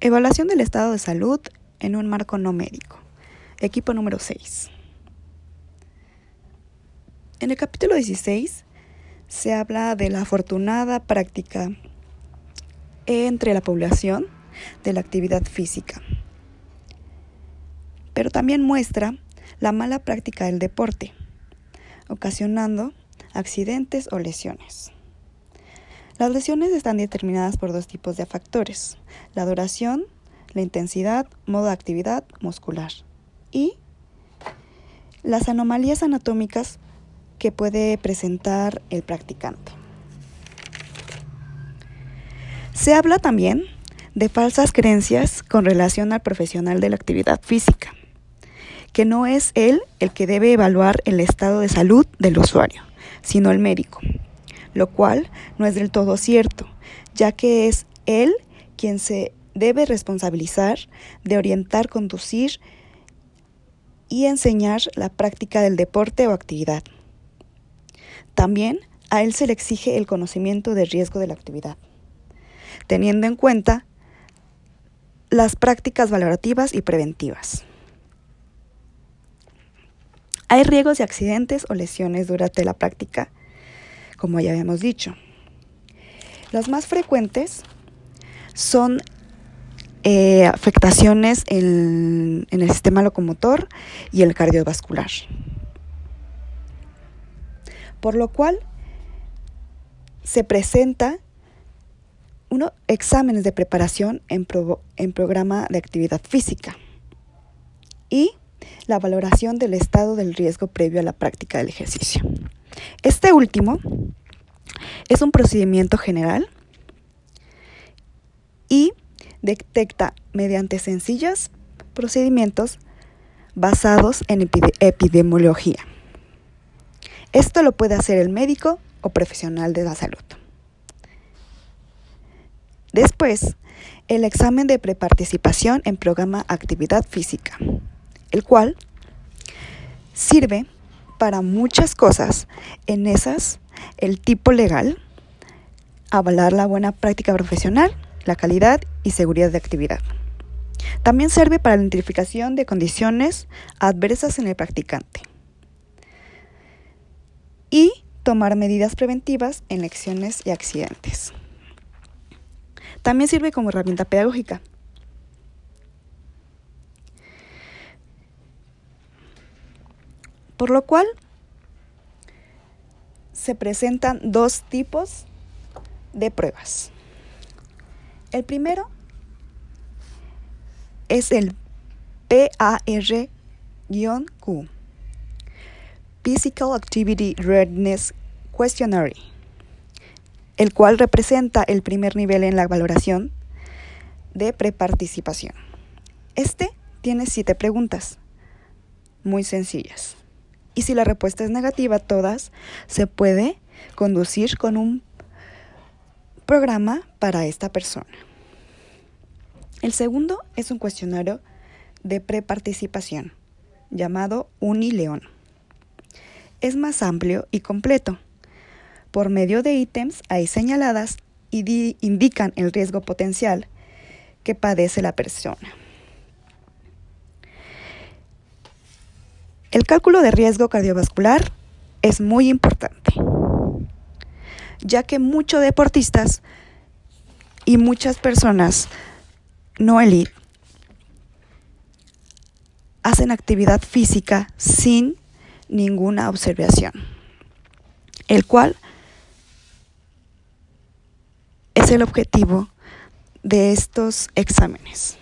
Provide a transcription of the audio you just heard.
Evaluación del estado de salud en un marco no médico. Equipo número 6. En el capítulo 16 se habla de la afortunada práctica entre la población de la actividad física, pero también muestra la mala práctica del deporte, ocasionando accidentes o lesiones. Las lesiones están determinadas por dos tipos de factores, la duración, la intensidad, modo de actividad muscular y las anomalías anatómicas que puede presentar el practicante. Se habla también de falsas creencias con relación al profesional de la actividad física, que no es él el que debe evaluar el estado de salud del usuario, sino el médico lo cual no es del todo cierto, ya que es él quien se debe responsabilizar de orientar, conducir y enseñar la práctica del deporte o actividad. También a él se le exige el conocimiento del riesgo de la actividad, teniendo en cuenta las prácticas valorativas y preventivas. Hay riesgos de accidentes o lesiones durante la práctica como ya habíamos dicho. Las más frecuentes son eh, afectaciones en, el sistema locomotor y el cardiovascular. Por lo cual se presenta unos exámenes de preparación en, en programa de actividad física y la valoración del estado del riesgo previo a la práctica del ejercicio. Este último es un procedimiento general y detecta mediante sencillos procedimientos basados en epidemiología. Esto lo puede hacer el médico o profesional de la salud. Después, el examen de preparticipación en programa Actividad Física, el cual sirve para muchas cosas. En esas, el tipo legal, avalar la buena práctica profesional, la calidad y seguridad de actividad. También sirve para la identificación de condiciones adversas en el practicante. Y tomar medidas preventivas en lecciones y accidentes. También sirve como herramienta pedagógica. Por lo cual se presentan dos tipos de pruebas. El primero es el PAR-Q, Physical Activity Readiness Questionnaire, el cual representa el primer nivel en la valoración de preparticipación. Este tiene siete preguntas, muy sencillas y si la respuesta es negativa, todas, se puede conducir con un programa para esta persona. El segundo es un cuestionario de preparticipación llamado Unileón. Es más amplio y completo. Por medio de ítems ahí señaladas y indican el riesgo potencial que padece la persona. El cálculo de riesgo cardiovascular es muy importante, ya que muchos deportistas y muchas personas no elite hacen actividad física sin ninguna observación, el cual es el objetivo de estos exámenes.